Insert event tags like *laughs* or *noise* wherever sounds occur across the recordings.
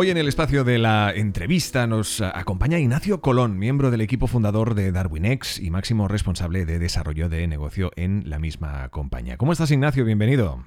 Hoy en el espacio de la entrevista nos acompaña Ignacio Colón, miembro del equipo fundador de DarwinX y máximo responsable de desarrollo de negocio en la misma compañía. ¿Cómo estás, Ignacio? Bienvenido.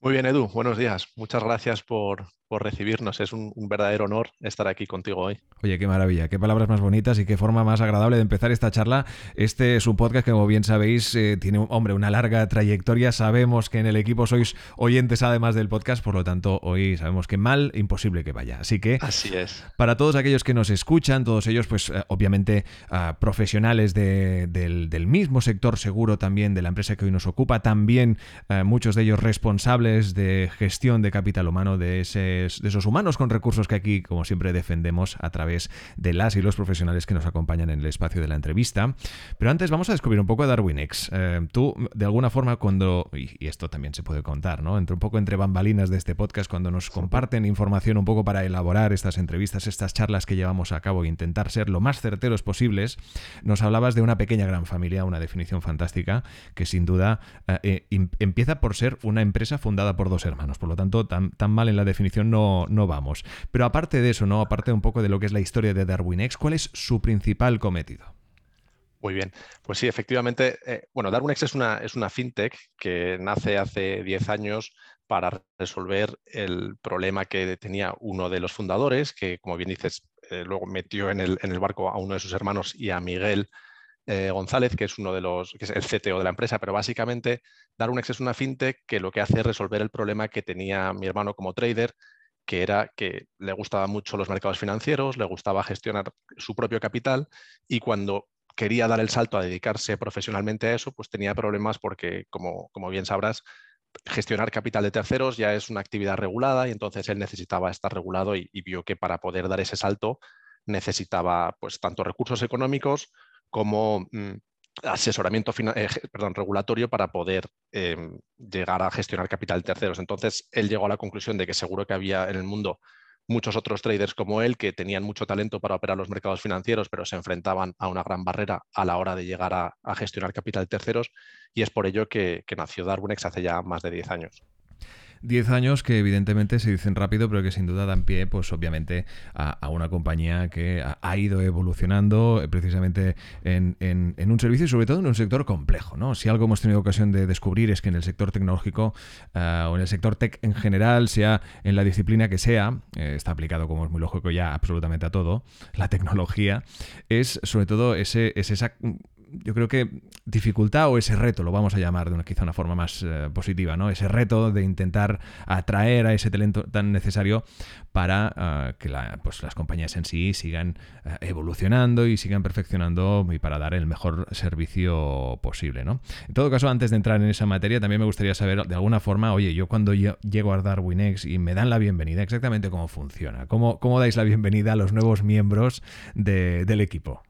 Muy bien, Edu. Buenos días. Muchas gracias por, por recibirnos. Es un, verdadero honor estar aquí contigo hoy. Oye, qué maravilla, qué palabras más bonitas y qué forma más agradable de empezar esta charla. Este es un podcast que, como bien sabéis, eh, tiene, hombre, una larga trayectoria. Sabemos que en el equipo sois oyentes además del podcast, por lo tanto, hoy sabemos que mal, imposible que vaya. Así que, así es. Para todos aquellos que nos escuchan, todos ellos, pues eh, obviamente ah, profesionales del, mismo sector seguro también de la empresa que hoy nos ocupa, también eh, muchos de ellos responsables de gestión de capital humano de esos humanos con recursos que aquí, como siempre, defendemos a través de las y los profesionales que nos acompañan en el espacio de la entrevista. Pero antes vamos a descubrir un poco a DarwinX. Eh, tú, de alguna forma, cuando, y, esto también se puede contar, ¿no? Entre un poco entre bambalinas de este podcast, cuando nos comparten información un poco para elaborar estas entrevistas, estas charlas que llevamos a cabo e intentar ser lo más certeros posibles, nos hablabas de una pequeña gran familia, una definición fantástica que sin duda eh, eh, empieza por ser una empresa fundada por dos hermanos. Por lo tanto, tan, tan mal en la definición no, no vamos. Pero aparte de eso, ¿no? Aparte un poco de lo que es la historia de DarwinX, ¿cuál es su principal cometido? Muy bien, pues sí, efectivamente, eh, bueno, DarwinX es una, es una fintech que nace hace 10 años para resolver el problema que tenía uno de los fundadores, que como bien dices, eh, luego metió en el, en el, barco a uno de sus hermanos y a Miguel eh, González, que es uno de los, que es el CTO de la empresa, pero básicamente DarwinX es una fintech que lo que hace es resolver el problema que tenía mi hermano como trader que era que le gustaban mucho los mercados financieros, le gustaba gestionar su propio capital y cuando quería dar el salto a dedicarse profesionalmente a eso, pues tenía problemas porque, como, como bien sabrás, gestionar capital de terceros ya es una actividad regulada y entonces él necesitaba estar regulado y, vio que para poder dar ese salto necesitaba pues tanto recursos económicos como mm, asesoramiento eh, perdón, regulatorio para poder em, llegar a gestionar capital terceros. Entonces, él llegó a la conclusión de que seguro que había en el mundo muchos otros traders como él que tenían mucho talento para operar los mercados financieros, pero se enfrentaban a una gran barrera a la hora de llegar a, gestionar capital terceros y es por ello que, que nació Darwinex hace ya más de 10 años. 10 años que evidentemente se dicen rápido, pero que sin duda dan pie, pues obviamente, a, una compañía que ha, ido evolucionando eh, precisamente en, un servicio y sobre todo en un sector complejo. ¿no? Si algo hemos tenido ocasión de descubrir es que en el sector tecnológico eh, o en el sector tech en general, sea en la disciplina que sea, eh, está aplicado como es muy lógico ya absolutamente a todo, la tecnología, es sobre todo ese, es esa yo creo que dificultad o ese reto, lo vamos a llamar de una, quizá una forma más eh, positiva, ¿no? Ese reto de intentar atraer a ese talento tan necesario para eh, que pues, las compañías en sí sigan eh, evolucionando y sigan perfeccionando y para dar el mejor servicio posible, ¿no? En todo caso, antes de entrar en esa materia, también me gustaría saber de alguna forma, oye, yo cuando llego a DarwinX y me dan la bienvenida, exactamente cómo funciona, cómo, cómo dais la bienvenida a los nuevos miembros del equipo.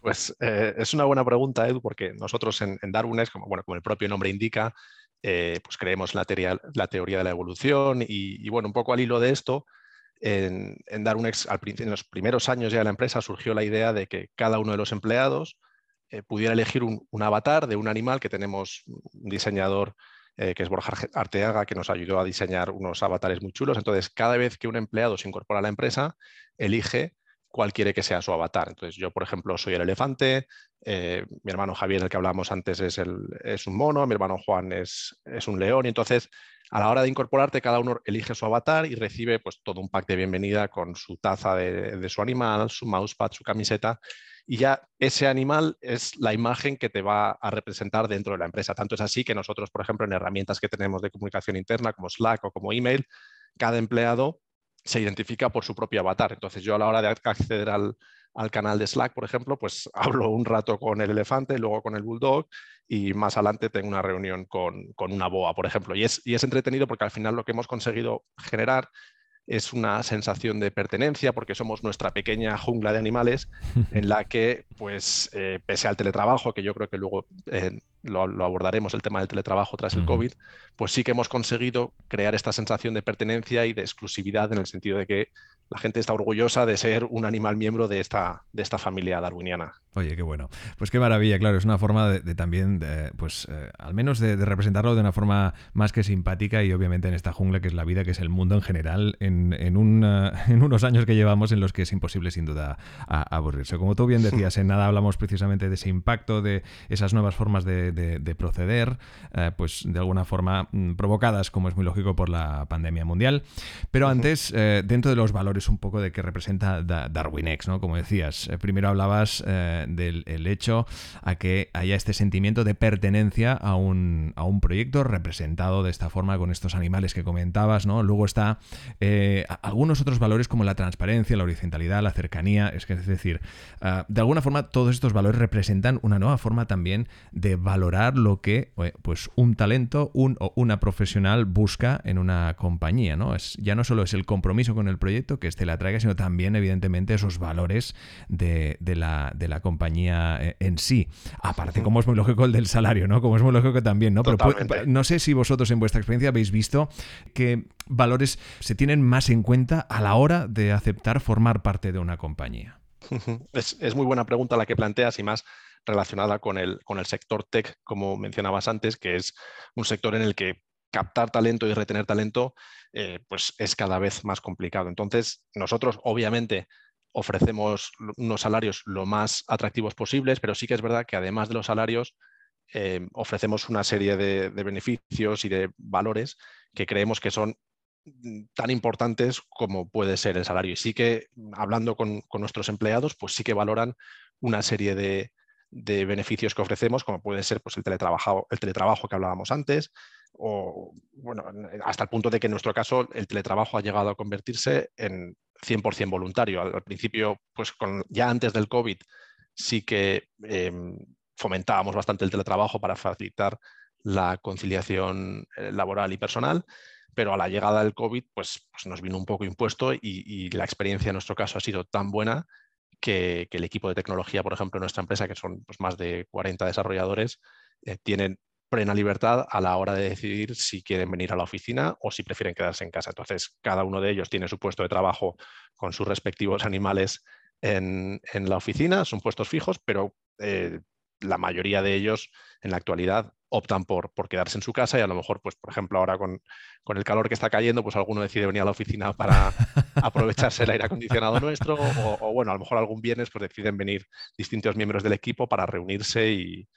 Pues eh, es una buena pregunta, Edu, porque nosotros en, en como, bueno, como el propio nombre indica, eh, pues creemos la teoría, la teoría de la evolución y, bueno, un poco al hilo de esto, en, en DarwinX, al, en los primeros años ya de la empresa surgió la idea de que cada uno de los empleados eh, pudiera elegir un, avatar de un animal que tenemos un diseñador que es Borja Arteaga, que nos ayudó a diseñar unos avatares muy chulos. Entonces, cada vez que un empleado se incorpora a la empresa, elige cuál quiere que sea su avatar. Entonces, yo, por ejemplo, soy el elefante, eh, mi hermano Javier, el que hablábamos antes, es, el, es un mono, mi hermano Juan es, es, un león, y entonces, a la hora de incorporarte, cada uno elige su avatar y recibe pues, todo un pack de bienvenida con su taza de, de su animal, su mousepad, su camiseta, y ya ese animal es la imagen que te va a representar dentro de la empresa. Tanto es así que nosotros, por ejemplo, en herramientas que tenemos de comunicación interna, como Slack o como email, cada empleado se identifica por su propio avatar. Entonces yo a la hora de acceder al, canal de Slack, por ejemplo, pues *laughs* hablo un rato con el elefante, luego con el bulldog y más adelante tengo una reunión con, una boa, por ejemplo. Y es, y es entretenido porque al final lo que hemos conseguido generar es una sensación de pertenencia porque somos nuestra pequeña jungla de animales *laughs* en la que, pues, eh, pese al teletrabajo, que yo creo que luego eh, lo, abordaremos el tema del teletrabajo tras el COVID, pues sí que hemos conseguido crear esta sensación de pertenencia y de exclusividad en el sentido de que la gente está orgullosa de ser un animal miembro de esta, de esta familia darwiniana. Oye, qué bueno. Pues qué maravilla, claro, es una forma de, también, pues eh, al menos de, representarlo de una forma más que simpática y obviamente en esta jungla que es la vida, que es el mundo en general, en, en, *laughs* en unos años que llevamos en los que es imposible sin duda aburrirse. Como tú bien decías, en nada hablamos precisamente de ese impacto, de esas nuevas formas de, proceder, eh, pues de alguna forma mm, provocadas, como es muy lógico, por la pandemia mundial. Pero antes, eh, dentro de los valores un poco de que representa DarwinX, ¿no? Como decías, eh, primero hablabas del hecho a que haya este sentimiento de pertenencia a un, a un proyecto representado de esta forma con estos animales que comentabas, ¿no? Luego está algunos otros valores como la transparencia, la horizontalidad, la cercanía, es que es decir, de alguna forma todos estos valores representan una nueva forma también de valorar lo que pues, un talento un, o una profesional busca en una compañía. ¿no? Es, ya no solo es el compromiso con el proyecto que éste la traiga, sino también, evidentemente, esos valores de, la, de la, compañía eh, en sí. Aparte, como es muy lógico el del salario, ¿no? Como es muy lógico también, ¿no? Pero no sé si vosotros en vuestra experiencia habéis visto que valores se tienen más en cuenta a la hora de aceptar formar parte de una compañía. Es, es muy buena pregunta la que planteas y más relacionada con el, con el sector tech, como mencionabas antes, que es un sector en el que captar talento y retener talento eh, pues es cada vez más complicado. Entonces, nosotros obviamente ofrecemos unos salarios lo más atractivos posibles, pero sí que es verdad que además de los salarios, eh, ofrecemos una serie de, beneficios y de valores que creemos que son mm, tan importantes como puede ser el salario. Y sí que, hablando con, con nuestros empleados, pues sí que valoran una serie de, de beneficios que ofrecemos, como puede ser pues, el, teletrabajo, el teletrabajo que hablábamos antes, o bueno, hasta el punto de que en nuestro caso el teletrabajo ha llegado a convertirse en 100% voluntario. Al, principio, pues con, ya antes del COVID, sí que em, fomentábamos bastante el teletrabajo para facilitar la conciliación eh, laboral y personal, pero a la llegada del COVID, pues, pues nos vino un poco impuesto y, y, la experiencia en nuestro caso ha sido tan buena que, el equipo de tecnología, por ejemplo, en nuestra empresa, que son pues, más de 40 desarrolladores, eh, tienen plena libertad a la hora de decidir si quieren venir a la oficina o si prefieren quedarse en casa. Entonces, cada uno de ellos tiene su puesto de trabajo con sus respectivos animales en, la oficina, son puestos fijos, pero eh, la mayoría de ellos en la actualidad optan por, por, quedarse en su casa y a lo mejor, pues, por ejemplo, ahora con, el calor que está cayendo, pues alguno decide venir a la oficina para *laughs* aprovecharse el aire acondicionado nuestro o, bueno, a lo mejor algún viernes pues deciden venir distintos miembros del equipo para reunirse y,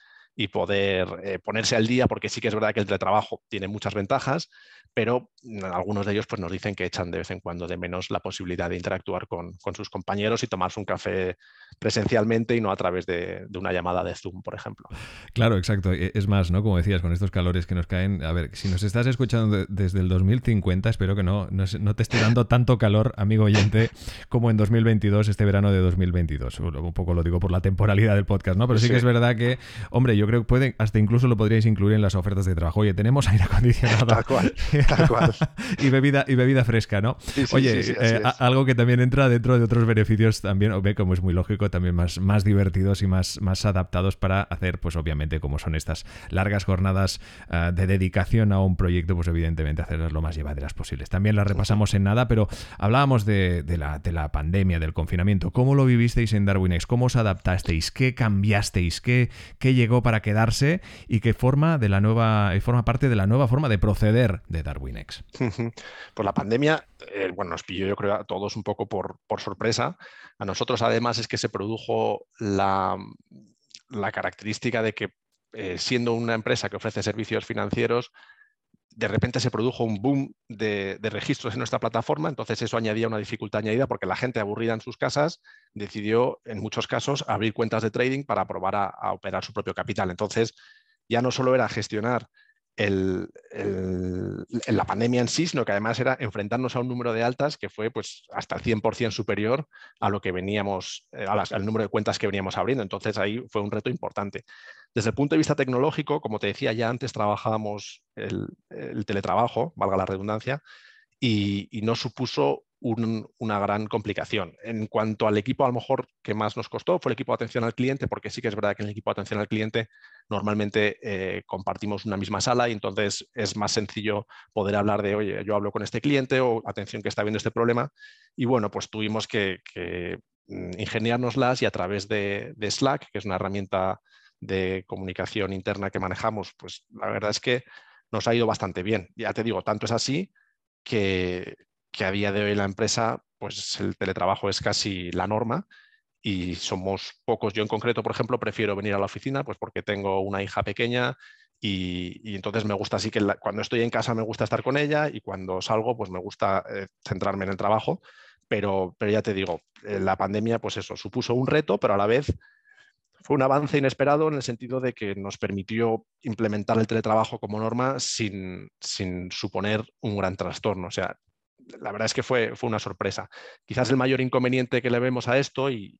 poder eh, ponerse al día, porque sí que es verdad que el teletrabajo tiene muchas ventajas, pero algunos de ellos pues, nos dicen que echan de vez en cuando de menos la posibilidad de interactuar con, sus compañeros y tomarse un café presencialmente y no a través de, una llamada de Zoom, por ejemplo. Claro, exacto. E, es más, ¿no? Como decías, con estos calores que nos caen, a ver, si nos estás escuchando desde el 2050, espero que no, no, te esté dando tanto calor, amigo oyente, como en 2022, este verano de 2022. Un poco lo digo por la temporalidad del podcast, ¿no? Pero sí, que es verdad que, hombre, yo creo que pueden, hasta incluso lo podríais incluir en las ofertas de trabajo. Oye, tenemos aire acondicionado. Tal cual. *laughs* y, bebida, y bebida fresca, ¿no? Oye, eh, algo que también entra dentro de otros beneficios también, como es muy lógico, también más, más divertidos y más, más adaptados para hacer, pues obviamente, como son estas largas jornadas eh, de dedicación a un proyecto, pues evidentemente hacerlas lo más llevaderas posibles. También las repasamos en nada, pero hablábamos de, la, de la pandemia, del confinamiento. ¿Cómo lo vivisteis en DarwinX? ¿Cómo os adaptasteis? ¿Qué cambiasteis? ¿Qué, qué llegó para quedarse? ¿Y qué forma de la nueva, forma parte de la nueva forma de proceder de Darwin? Darwinex? Pues la pandemia, eh, bueno, nos pilló yo creo a todos un poco por, sorpresa. A nosotros además es que se produjo la, la característica de que eh, siendo una empresa que ofrece servicios financieros, de repente se produjo un boom de, registros en nuestra plataforma, entonces eso añadía una dificultad añadida porque la gente aburrida en sus casas decidió, en muchos casos, abrir cuentas de trading para probar a operar su propio capital. Entonces, ya no solo era gestionar el, la pandemia en sí, sino que además era enfrentarnos a un número de altas que fue pues, hasta el 100% superior a lo que veníamos, eh, al número de cuentas que veníamos abriendo. Entonces ahí fue un reto importante. Desde el punto de vista tecnológico, como te decía, ya antes trabajábamos el, teletrabajo, valga la redundancia, y, y no supuso una gran complicación. En cuanto al equipo, a lo mejor que más nos costó fue el equipo de atención al cliente, porque sí que es verdad que en el equipo de atención al cliente normalmente eh, compartimos una misma sala y entonces es más sencillo poder hablar de, oye, yo hablo con este cliente o atención que está viendo este problema. Y bueno, pues tuvimos que, mm, ingeniárnoslas y a través de, Slack, que es una herramienta de comunicación interna que manejamos, pues la verdad es que nos ha ido bastante bien. Ya te digo, tanto es así que, que a día de hoy la empresa, pues el teletrabajo es casi la norma y somos pocos. Yo en concreto, por ejemplo, prefiero venir a la oficina pues porque tengo una hija pequeña y, entonces me gusta así que cuando estoy en casa me gusta estar con ella y cuando salgo pues me gusta eh, centrarme en el trabajo. Pero, pero ya te digo, eh, la pandemia pues eso, supuso un reto, pero a la vez fue un avance inesperado en el sentido de que nos permitió implementar el teletrabajo como norma sin, sin suponer un gran trastorno. O sea, la verdad es que fue, fue una sorpresa. Quizás el mayor inconveniente que le vemos a esto y,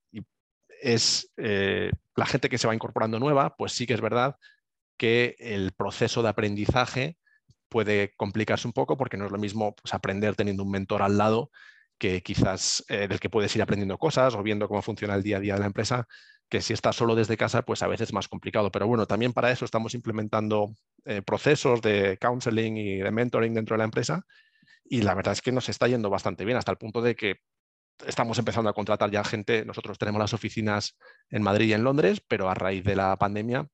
es eh, la gente que se va incorporando nueva, pues sí que es verdad que el proceso de aprendizaje puede complicarse un poco porque no es lo mismo pues, aprender teniendo un mentor al lado que quizás eh, del que puedes ir aprendiendo cosas o viendo cómo funciona el día a día de la empresa, que si estás solo desde casa, pues a veces es más complicado. Pero bueno, también para eso estamos implementando eh, procesos de counseling y de mentoring dentro de la empresa y la verdad es que nos está yendo bastante bien, hasta el punto de que estamos empezando a contratar ya gente. Nosotros tenemos las oficinas en Madrid y en Londres, pero a raíz de la pandemia,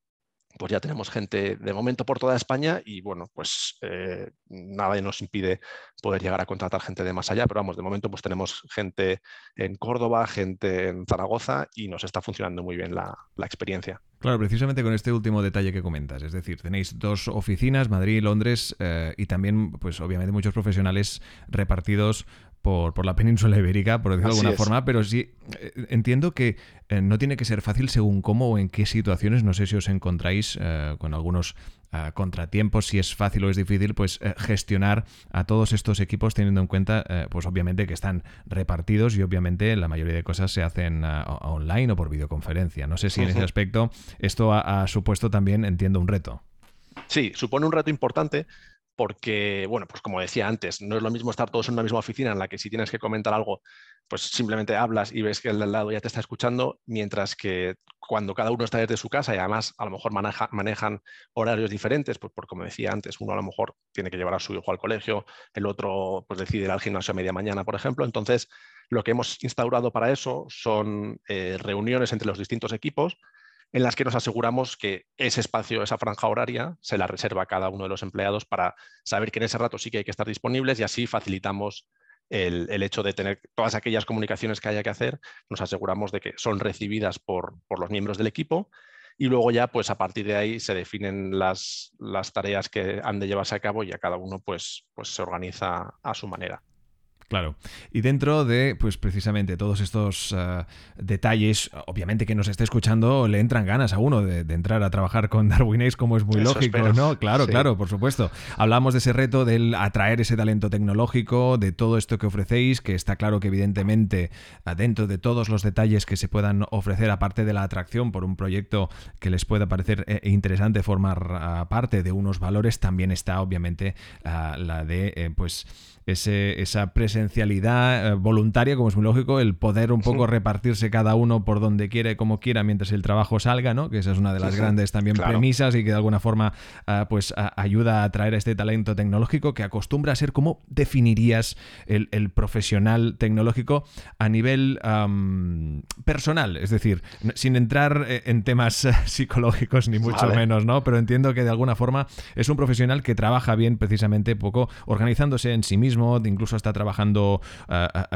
pues ya tenemos gente de momento por toda España y bueno, pues eh, nada nos impide poder llegar a contratar gente de más allá, pero vamos, de momento pues tenemos gente en Córdoba, gente en Zaragoza y nos está funcionando muy bien la, experiencia. Claro, precisamente con este último detalle que comentas, es decir, tenéis dos oficinas, Madrid y Londres, eh, y también, pues obviamente muchos profesionales repartidos por, por, la península ibérica, por decirlo de alguna forma, pero sí eh, entiendo que eh, no tiene que ser fácil según cómo o en qué situaciones, no sé si os encontráis con algunos contratiempos, si es fácil o es difícil, pues gestionar a todos estos equipos teniendo en cuenta, pues obviamente que están repartidos y obviamente la mayoría de cosas se hacen online o por videoconferencia. No sé si en ese aspecto esto ha supuesto también, entiendo, un reto. Sí, supone un reto importante porque, bueno, pues como decía antes, no es lo mismo estar todos en una misma oficina en la que si tienes que comentar algo, pues simplemente hablas y ves que el de al lado ya te está escuchando, mientras que cuando cada uno está desde su casa y además a lo mejor manejan horarios diferentes, pues por como decía antes, uno a lo mejor tiene que llevar a su hijo al colegio, el otro pues decide ir al gimnasio a media mañana, por ejemplo. Entonces, lo que hemos instaurado para eso son eh, reuniones entre los distintos equipos en las que nos aseguramos que ese espacio, esa franja horaria, se la reserva a cada uno de los empleados para saber que en ese rato sí que hay que estar disponibles y así facilitamos el, hecho de tener todas aquellas comunicaciones que haya que hacer, nos aseguramos de que son recibidas por, los miembros del equipo y luego ya, pues a partir de ahí se definen las, las tareas que han de llevarse a cabo y a cada uno pues, pues se organiza a su manera. Claro. Y dentro de, pues precisamente todos estos eh, detalles, obviamente que nos esté escuchando, le entran ganas a uno de, entrar a trabajar con Darwin Ace, como es muy lógico, ¿no? Claro, claro, por supuesto. Hablamos de ese reto del atraer ese talento tecnológico, de todo esto que ofrecéis, que está claro que evidentemente dentro de todos los detalles que se puedan ofrecer, aparte de la atracción por un proyecto que les pueda parecer eh, interesante formar parte de unos valores, también está obviamente la de, eh, pues, ese, esa presencialidad eh, voluntaria, como es muy lógico, el poder un poco repartirse cada uno por donde quiera y como quiera mientras el trabajo salga, ¿no? Que esa es una de las grandes también premisas y que de alguna forma ah, pues ayuda a atraer a este talento tecnológico que acostumbra a ser, ¿cómo definirías el, profesional tecnológico a nivel personal? Es decir, sin entrar eh, en temas *laughs* psicológicos ni mucho menos, ¿no? Pero entiendo que de alguna forma es un profesional que trabaja bien precisamente poco organizándose en sí mismo incluso está trabajando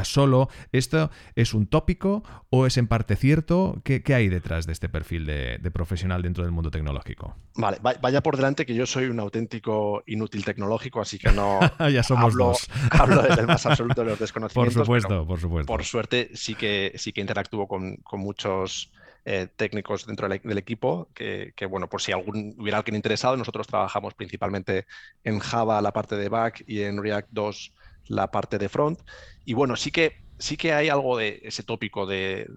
solo. ¿Esto es un tópico o es en parte cierto? ¿Qué, hay detrás de este perfil de, profesional dentro del mundo tecnológico? Vale, vaya por delante que yo soy un auténtico inútil tecnológico, así que no *laughs* ya somos hablo, dos. *laughs* hablo desde el más absoluto de los *laughs* desconocimientos. Por supuesto, por supuesto. Por suerte sí que, sí que interactúo con, muchos eh, técnicos dentro del, equipo, que, bueno, por si algún, hubiera alguien interesado, nosotros trabajamos principalmente en Java la parte de back y en React 2 la parte de front. Y bueno, sí que, sí que hay algo de ese tópico de,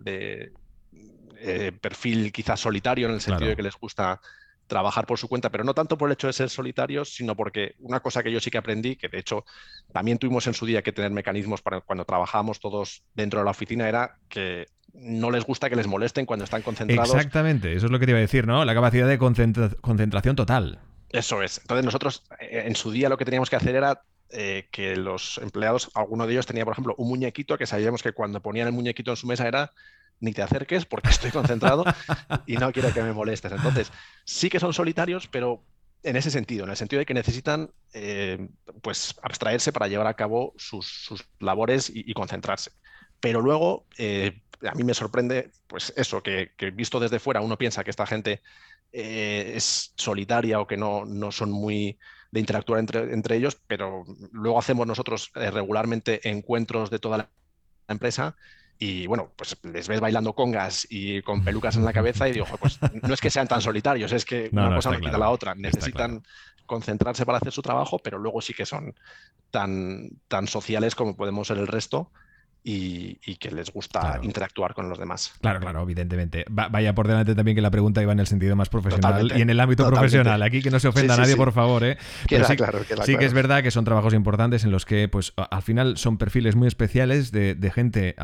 eh, perfil quizás solitario en el sentido de que les gusta trabajar por su cuenta, pero no tanto por el hecho de ser solitarios, sino porque una cosa que yo sí que aprendí, que de hecho también tuvimos en su día que tener mecanismos para cuando trabajábamos todos dentro de la oficina, era que no les gusta que les molesten cuando están concentrados. Exactamente, eso es lo que te iba a decir, ¿no? La capacidad de concentración total. Eso es. Entonces nosotros eh, en su día lo que teníamos que hacer era eh, que los empleados, alguno de ellos tenía, por ejemplo, un muñequito que sabíamos que cuando ponían el muñequito en su mesa era ni te acerques porque estoy concentrado y no quiero que me molestes. Entonces, sí que son solitarios, pero en ese sentido, en el sentido de que necesitan eh, pues abstraerse para llevar a cabo sus, labores y, concentrarse. Pero luego, eh, a mí me sorprende, pues eso, que, visto desde fuera uno piensa que esta gente es solitaria o que no, no son muy de interactuar entre, entre ellos, pero luego hacemos nosotros regularmente encuentros de toda la empresa y bueno, pues les ves bailando congas y con pelucas en la cabeza y digo, pues no es que sean tan solitarios, es que *laughs* una cosa no quita la otra. Necesitan concentrarse para hacer su trabajo, pero luego sí que son tan, tan sociales como podemos ser el resto y, que les gusta interactuar con los demás. Claro, claro, evidentemente. vaya por delante también que la pregunta iba en el sentido más profesional y en el ámbito profesional. Aquí que no se ofenda a nadie, por favor. ¿eh? sí, claro, sí que es verdad que son trabajos importantes en los que, pues, al final son perfiles muy especiales de, gente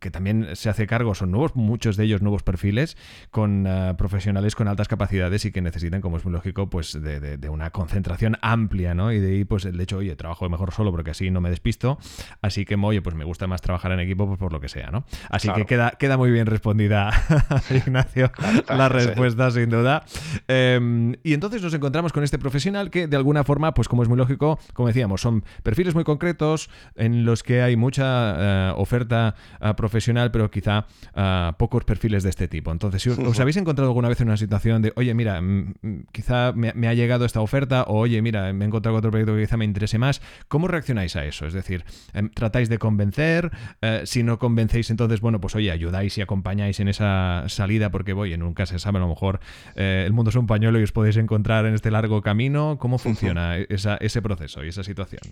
que también se hace cargo, son nuevos, muchos de ellos nuevos perfiles, con eh, profesionales con altas capacidades y que necesitan, como es muy lógico, pues de, una concentración amplia, ¿no? Y de ahí, pues, el hecho, oye, trabajo mejor solo porque así no me despisto, así que, oye, pues me gusta más trabajar en equipo pues, por lo que sea, ¿no? Así que queda, queda muy bien respondida, *laughs* *laughs* Ignacio, la respuesta, sin duda. Em, y entonces nos encontramos con este profesional que, de alguna forma, pues como es muy lógico, como decíamos, son perfiles muy concretos en los que hay mucha eh, oferta eh, profesional, pero quizá eh, pocos perfiles de este tipo. Entonces, si os, *laughs* habéis encontrado alguna vez en una situación de, oye, mira, mm, mm, quizá me, me, ha llegado esta oferta, o oye, mira, me he encontrado otro proyecto que quizá me interese más, ¿cómo reaccionáis a eso? Es decir, em, ¿tratáis de convencer? Eh, si no convencéis, entonces, bueno, pues oye, ayudáis y acompañáis en esa salida, porque voy, en un caso se sabe, a lo mejor eh, el mundo es un pañuelo y os podéis encontrar en este largo camino. ¿Cómo funciona ese proceso y esa situación?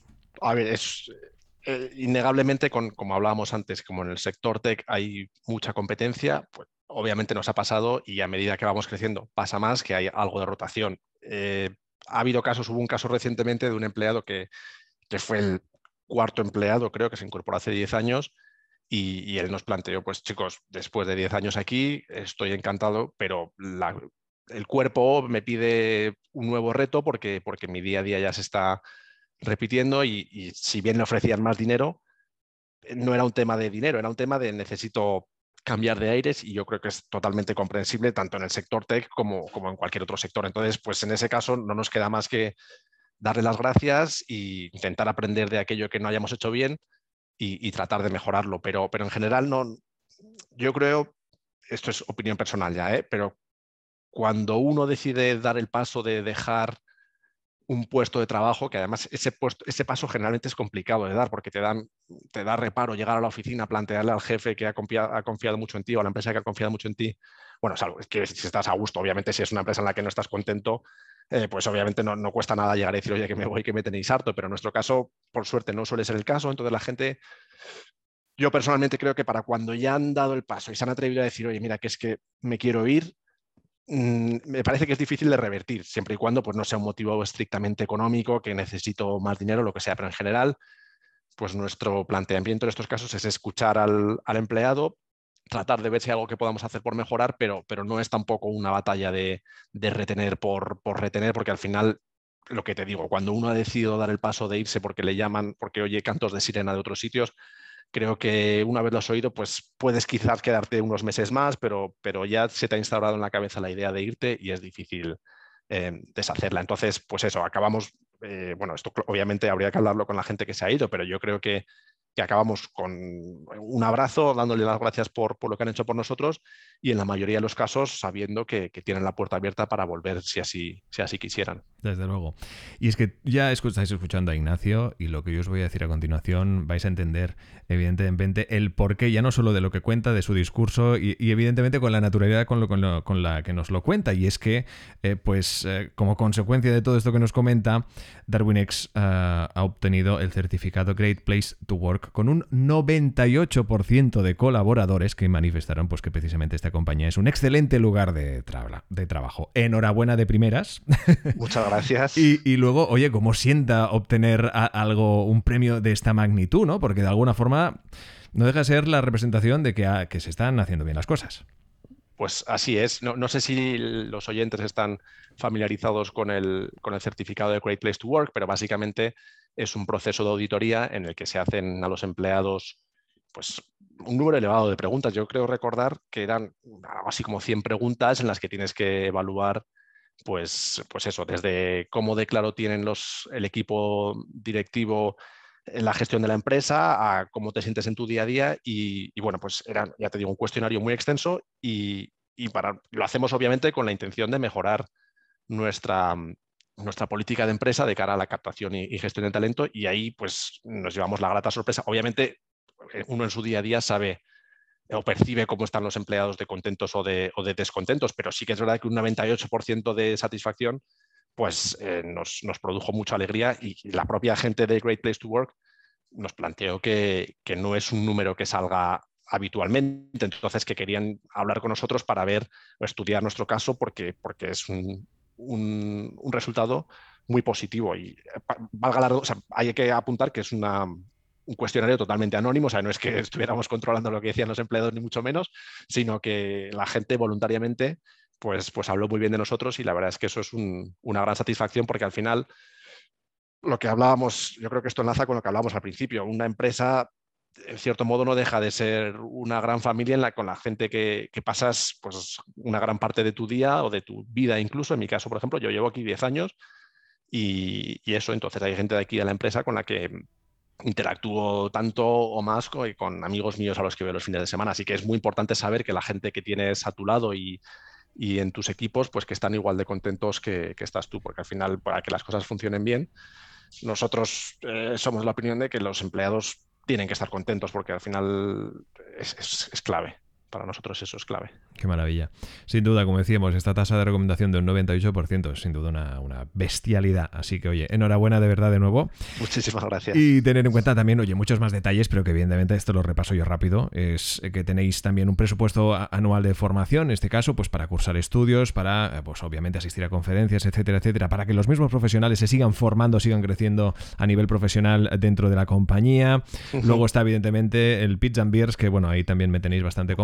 A ver, es eh, innegablemente, con, como hablábamos antes, como en el sector tech hay mucha competencia, pues obviamente nos ha pasado y a medida que vamos creciendo pasa más que hay algo de rotación. ha habido casos, hubo un caso recientemente de un empleado que, que fue el cuarto empleado, creo que se incorporó hace 10 años, y, él nos planteó, pues chicos, después de 10 años aquí, estoy encantado, pero el cuerpo me pide un nuevo reto porque, porque mi día a día ya se está repitiendo y, si bien le ofrecían más dinero, no era un tema de dinero, era un tema de necesito cambiar de aires y yo creo que es totalmente comprensible tanto en el sector tech como, como en cualquier otro sector. Entonces, pues en ese caso no nos queda más que darle las gracias e intentar aprender de aquello que no hayamos hecho bien y, tratar de mejorarlo. Pero, pero en general, no, yo creo, esto es opinión personal ya, ¿eh? pero cuando uno decide dar el paso de dejar un puesto de trabajo, que además ese, puesto, ese paso generalmente es complicado de dar porque te, dan, te da reparo llegar a la oficina, plantearle al jefe que ha confiado, ha confiado mucho en ti o a la empresa que ha confiado mucho en ti. Bueno, es que si estás a gusto, obviamente si es una empresa en la que no estás contento, eh, pues obviamente no, no, cuesta nada llegar a decir, oye, que me voy, que me tenéis harto, pero en nuestro caso, por suerte, no suele ser el caso. Entonces la gente, yo personalmente creo que para cuando ya han dado el paso y se han atrevido a decir, oye, mira, que es que me quiero ir, me parece que es difícil de revertir, siempre y cuando pues, no sea un motivo estrictamente económico, que necesito más dinero, lo que sea, pero en general, pues nuestro planteamiento en estos casos es escuchar al, empleado, tratar de ver si hay algo que podamos hacer por mejorar, pero, pero no es tampoco una batalla de, retener por, por, retener, porque al final, lo que te digo, cuando uno ha decidido dar el paso de irse porque le llaman, porque oye cantos de sirena de otros sitios, creo que una vez lo has oído, pues puedes quizás quedarte unos meses más, pero, pero ya se te ha instaurado en la cabeza la idea de irte y es difícil eh, deshacerla. Entonces, pues eso, acabamos, eh, bueno, esto obviamente habría que hablarlo con la gente que se ha ido, pero yo creo que acabamos con un abrazo, dándole las gracias por, por, lo que han hecho por nosotros y en la mayoría de los casos sabiendo que, tienen la puerta abierta para volver si así, si así quisieran. Desde luego. Y es que ya estáis escuchando a Ignacio y lo que yo os voy a decir a continuación vais a entender evidentemente el porqué ya no solo de lo que cuenta, de su discurso y, evidentemente con la naturalidad con, lo, con, la que nos lo cuenta. Y es que, eh, pues eh, como consecuencia de todo esto que nos comenta, DarwinX uh, ha obtenido el certificado Great Place to Work Con un 98% de colaboradores que manifestaron pues, que precisamente esta compañía es un excelente lugar de, de trabajo. Enhorabuena de primeras. *laughs* Muchas gracias. y, luego, oye, ¿cómo sienta obtener algo, un premio de esta magnitud, ¿no? Porque de alguna forma no deja de ser la representación de que, que se están haciendo bien las cosas. Pues así es. No, sé si los oyentes están familiarizados con el, con el certificado de Great Place to Work, pero básicamente es un proceso de auditoría en el que se hacen a los empleados pues, un número elevado de preguntas. Yo creo recordar que eran algo así como 100 preguntas en las que tienes que evaluar pues, pues eso, desde cómo de claro tienen los, el equipo directivo en la gestión de la empresa, a cómo te sientes en tu día a día y, bueno, pues era, ya te digo, un cuestionario muy extenso y, para, lo hacemos obviamente con la intención de mejorar nuestra, nuestra política de empresa de cara a la captación y, gestión de talento y ahí pues nos llevamos la grata sorpresa. Obviamente eh, uno en su día a día sabe o percibe cómo están los empleados de contentos o de, o de descontentos, pero sí que es verdad que un 98% de satisfacción pues eh, nos, produjo mucha alegría y la propia gente de Great Place to Work nos planteó que, no es un número que salga habitualmente, entonces que querían hablar con nosotros para ver o estudiar nuestro caso porque, porque es un, resultado muy positivo y valga la, hay que apuntar que es un cuestionario totalmente anónimo, o sea, no es que *laughs* estuviéramos controlando lo que decían los empleados ni mucho menos, sino que la gente voluntariamente pues, pues habló muy bien de nosotros y la verdad es que eso es una gran satisfacción porque al final lo que hablábamos, yo creo que esto enlaza con lo que hablábamos al principio, una empresa en cierto modo no deja de ser una gran familia con la gente que, pasas pues, una gran parte de tu día o de tu vida incluso. En mi caso, por ejemplo, yo llevo aquí 10 años y, eso, entonces hay gente de aquí de la empresa con la que interactúo tanto o más con, con amigos míos a los que veo los fines de semana. Así que es muy importante saber que la gente que tienes a tu lado y, y en tus equipos, pues que están igual de contentos que, estás tú, porque al final, para que las cosas funcionen bien, nosotros eh, somos la opinión de que los empleados tienen que estar contentos, porque al final es clave para nosotros eso es clave. Qué maravilla. Sin duda, como decíamos, esta tasa de recomendación de un 98% es sin duda una, bestialidad. Así que, oye, enhorabuena de verdad de nuevo. Muchísimas gracias. Y tener en cuenta también, oye, muchos más detalles, pero que evidentemente esto lo repaso yo rápido, es que tenéis también un presupuesto anual de formación, en este caso, pues para cursar estudios, para, eh, pues obviamente asistir a conferencias, etcétera, etcétera, para que los mismos profesionales se sigan formando, sigan creciendo a nivel profesional dentro de la compañía. Luego está evidentemente el Pizza and Beers, que bueno, ahí también me tenéis bastante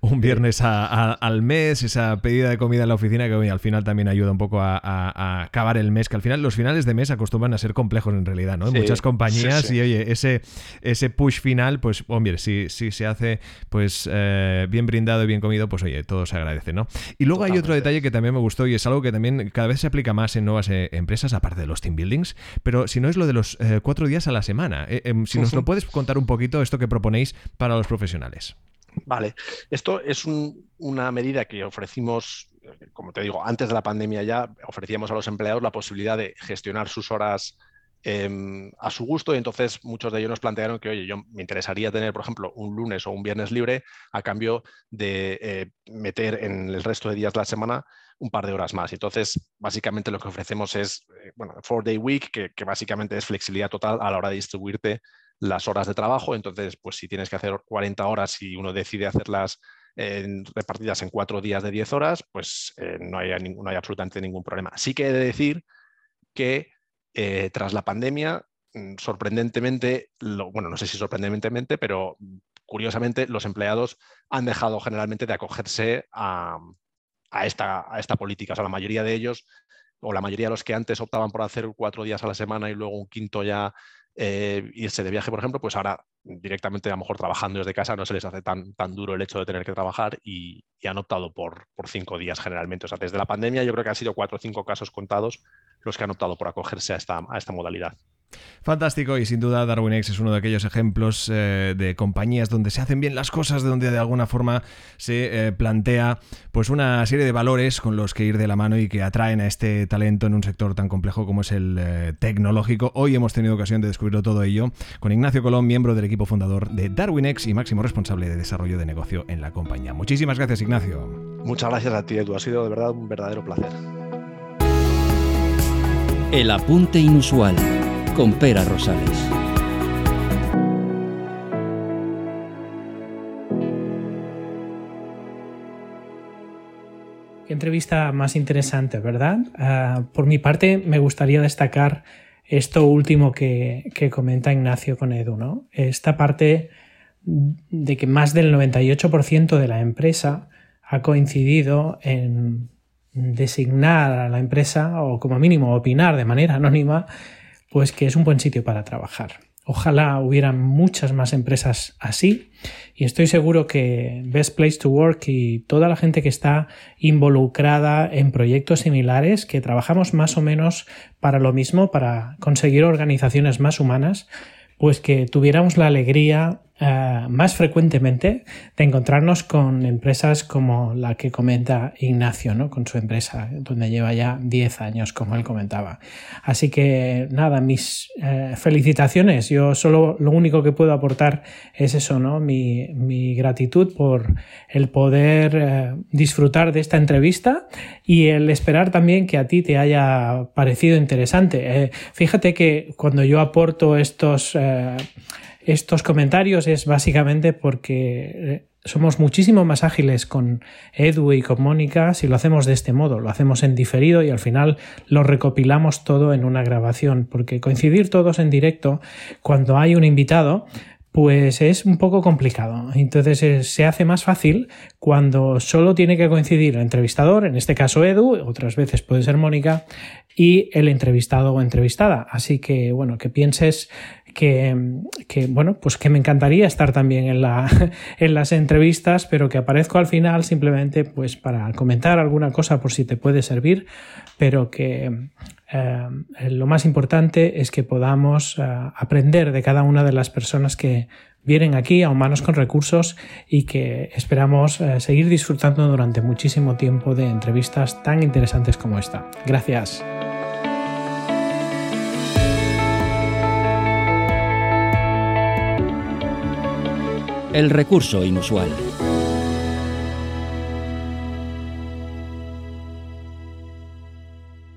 un viernes al mes, esa pedida de comida en la oficina que al final también ayuda un poco a, acabar el mes, que al final los finales de mes acostumbran a ser complejos en realidad, ¿no? En muchas compañías y oye, ese, ese push final, pues hombre, si, si se hace pues eh, bien brindado y bien comido, pues oye, todo se agradece, ¿no? Y luego hay otro detalle que también me gustó y es algo que también cada vez se aplica más en nuevas eh, empresas, aparte de los team buildings, pero si no es lo de los eh, cuatro días a la semana. Em, si nos lo puedes contar un poquito esto que proponéis para los profesionales. Vale, esto es una medida que ofrecimos, como te digo, antes de la pandemia ya ofrecíamos a los empleados la posibilidad de gestionar sus horas em, a su gusto y entonces muchos de ellos nos plantearon que, oye, yo me interesaría tener, por ejemplo, un lunes o un viernes libre a cambio de eh, meter en el resto de días de la semana un par de horas más. Entonces, básicamente lo que ofrecemos es, eh, bueno, four day week, que, básicamente es flexibilidad total a la hora de distribuirte las horas de trabajo. Entonces, pues si tienes que hacer 40 horas y uno decide hacerlas repartidas en cuatro días de 10 horas, pues eh, no, hay no, absolutamente ningún problema. Sí que he de decir que eh, tras la pandemia, mm, sorprendentemente, bueno, no sé si sorprendentemente, pero curiosamente los empleados han dejado generalmente de acogerse a, esta, a esta política. O sea, la mayoría de ellos o la mayoría de los que antes optaban por hacer cuatro días a la semana y luego un quinto ya eh, irse de viaje, por ejemplo, pues ahora directamente a lo mejor trabajando desde casa no se les hace tan, tan duro el hecho de tener que trabajar y, han optado por, por, cinco días generalmente. O sea, desde la pandemia yo creo que han sido cuatro o cinco casos contados los que han optado por acogerse a esta, a esta modalidad. Fantástico y sin duda DarwinX es uno de aquellos ejemplos eh, de compañías donde se hacen bien las cosas, de donde de alguna forma se eh, plantea pues una serie de valores con los que ir de la mano y que atraen a este talento en un sector tan complejo como es el eh, tecnológico. Hoy hemos tenido ocasión de descubrirlo todo ello con Ignacio Colón, miembro del equipo fundador de DarwinX y máximo responsable de desarrollo de negocio en la compañía. Muchísimas gracias Ignacio. Muchas gracias a ti Edu, ha sido de verdad un verdadero placer. El apunte inusual con Pera Rosales. Qué entrevista más interesante, ¿verdad? Ah, por mi parte, me gustaría destacar esto último que, que, comenta Ignacio con Edu, ¿no? Esta parte de que más del 98% de la empresa ha coincidido en designar a la empresa o como mínimo opinar de manera anónima pues que es un buen sitio para trabajar. Ojalá hubiera muchas más empresas así y estoy seguro que Best Place to Work y toda la gente que está involucrada en proyectos similares, que trabajamos más o menos para lo mismo, para conseguir organizaciones más humanas, pues que tuviéramos la alegría eh, más frecuentemente de encontrarnos con empresas como la que comenta Ignacio, ¿no? con su empresa, donde lleva ya 10 años, como él comentaba. Así que nada, mis eh, felicitaciones. Yo solo lo único que puedo aportar es eso, ¿no? mi, gratitud por el poder eh, disfrutar de esta entrevista y el esperar también que a ti te haya parecido interesante. fíjate que cuando yo aporto estos estos comentarios es básicamente porque eh, somos muchísimo más ágiles con Edu y con Mónica si lo hacemos de este modo, lo hacemos en diferido y al final lo recopilamos todo en una grabación, porque coincidir todos en directo cuando hay un invitado pues es un poco complicado. Entonces eh, se hace más fácil cuando solo tiene que coincidir el entrevistador, en este caso Edu, otras veces puede ser Mónica, y el entrevistado o entrevistada. Así que, bueno, que pienses que, bueno, pues que me encantaría estar también en, la, *laughs* en las entrevistas, pero que aparezco al final simplemente pues para comentar alguna cosa por si te puede servir, pero que eh, lo más importante es que podamos eh, aprender de cada una de las personas que vienen aquí a Humanos con Recursos y que esperamos eh, seguir disfrutando durante muchísimo tiempo de entrevistas tan interesantes como esta. Gracias. El recurso inusual.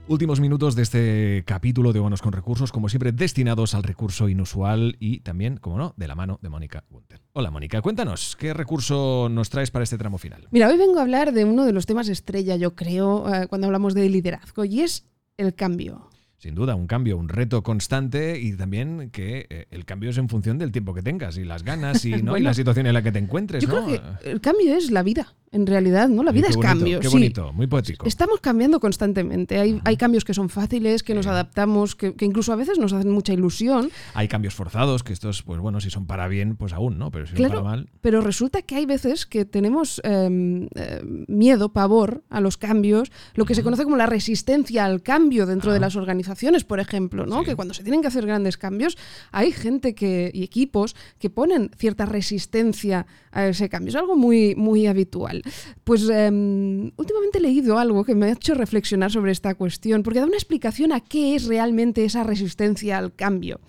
Últimos minutos de este capítulo de Bonos con Recursos, como siempre, destinados al recurso inusual y también, como no, de la mano de Mónica Gunter. Hola Mónica, cuéntanos, ¿qué recurso nos traes para este tramo final? Mira, hoy vengo a hablar de uno de los temas estrella, yo creo, eh, cuando hablamos de liderazgo, y es el cambio sin duda, un cambio, un reto constante y también que eh, el cambio es en función del tiempo que tengas y las ganas y, *laughs* ¿no? y la situación en la que te encuentres. Yo creo que el cambio es la vida en realidad, ¿no? La vida es cambio. Qué bonito, muy poético. Estamos cambiando constantemente. Hay, hay cambios que son fáciles, que nos adaptamos, que, incluso a veces nos hacen mucha ilusión. Hay cambios forzados, que estos, pues bueno, si son para bien, pues aún, ¿no? Pero si son para mal. Pero resulta que hay veces que tenemos em, em, miedo, pavor a los cambios, lo que se conoce como la resistencia al cambio dentro de las organizaciones, por ejemplo, ¿no? Que cuando se tienen que hacer grandes cambios, hay gente que, y equipos que ponen cierta resistencia a ese cambio. Es algo muy, muy habitual. Pues em, últimamente he leído algo que me ha hecho reflexionar sobre esta cuestión, porque da una explicación a qué es realmente esa resistencia al cambio.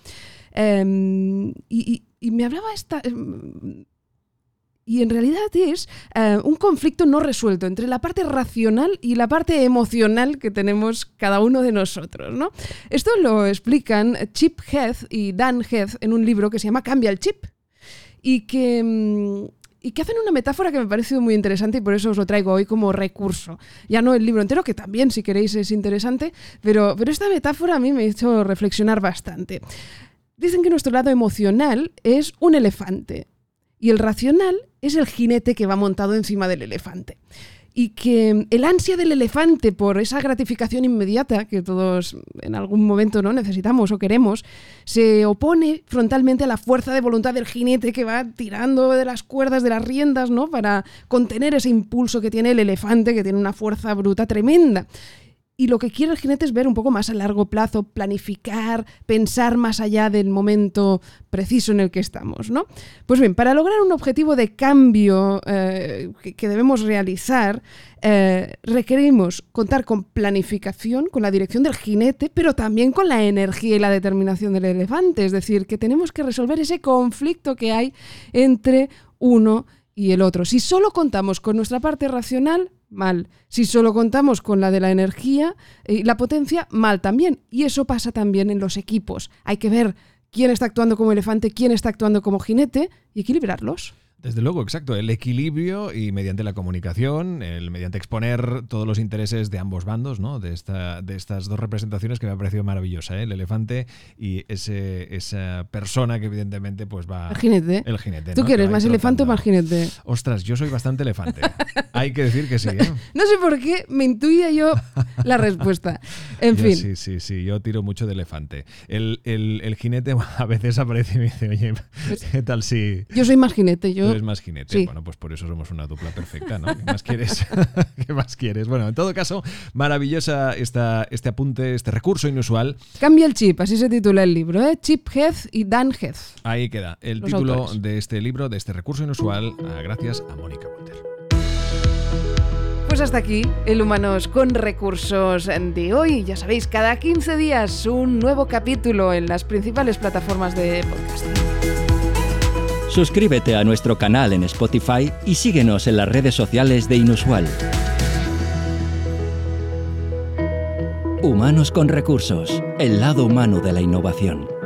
Em, y, me hablaba esta... Em, y en realidad es eh, un conflicto no resuelto entre la parte racional y la parte emocional que tenemos cada uno de nosotros. ¿no? Esto lo explican Chip Heath y Dan Heath en un libro que se llama Cambia el Chip. Y que y que hacen una metáfora que me ha parecido muy interesante y por eso os lo traigo hoy como recurso. Ya no el libro entero, que también si queréis es interesante, pero, pero esta metáfora a mí me ha hecho reflexionar bastante. Dicen que nuestro lado emocional es un elefante y el racional es el jinete que va montado encima del elefante. Y que el ansia del elefante por esa gratificación inmediata que todos en algún momento no necesitamos o queremos se opone frontalmente a la fuerza de voluntad del jinete que va tirando de las cuerdas de las riendas no para contener ese impulso que tiene el elefante que tiene una fuerza bruta tremenda y lo que quiere el jinete es ver un poco más a largo plazo, planificar, pensar más allá del momento preciso en el que estamos, ¿no? Pues bien, para lograr un objetivo de cambio eh, que, debemos realizar, eh, requerimos contar con planificación, con la dirección del jinete, pero también con la energía y la determinación del elefante. Es decir, que tenemos que resolver ese conflicto que hay entre uno y el otro. Si solo contamos con nuestra parte racional, mal. Si solo contamos con la de la energía y la potencia, mal también. Y eso pasa también en los equipos. Hay que ver quién está actuando como elefante, quién está actuando como jinete y equilibrarlos. Desde luego, exacto. El equilibrio y mediante la comunicación, el, mediante exponer todos los intereses de ambos bandos, ¿no? De, esta, de estas dos representaciones que me ha parecido maravillosa, ¿eh? el elefante y ese, esa persona que evidentemente pues va... El jinete. El jinete. ¿Tú ¿no? quieres más elefante o más jinete? Ostras, yo soy bastante elefante. Hay que decir que sí. *laughs* ¿eh? No sé por qué me intuía yo la respuesta. *laughs* En Yo fin. Sí, sí, sí, yo tiro mucho de elefante. El, el- el jinete *laughs* a veces aparece y me dice, oye, ¿qué tal si Yo soy más jinete. Yo, tú eres más jinete? Sí. Bueno, pues por eso somos una dupla perfecta, ¿no? ¿Qué más quieres? *laughs* ¿Qué más quieres? Bueno, en todo caso, maravillosa esta, este apunte, este recurso inusual. Cambia el chip, así se titula el libro, ¿eh? Chip Heath y Dan Heath. Ahí queda el Los título autores. de este libro, de este recurso inusual, ah, gracias a Mónica Walter. Pues hasta aquí el Humanos con Recursos de hoy. Ya sabéis, cada 15 días un nuevo capítulo en las principales plataformas de podcasting. Suscríbete a nuestro canal en Spotify y síguenos en las redes sociales de Inusual. Humanos con recursos, el lado humano de la innovación.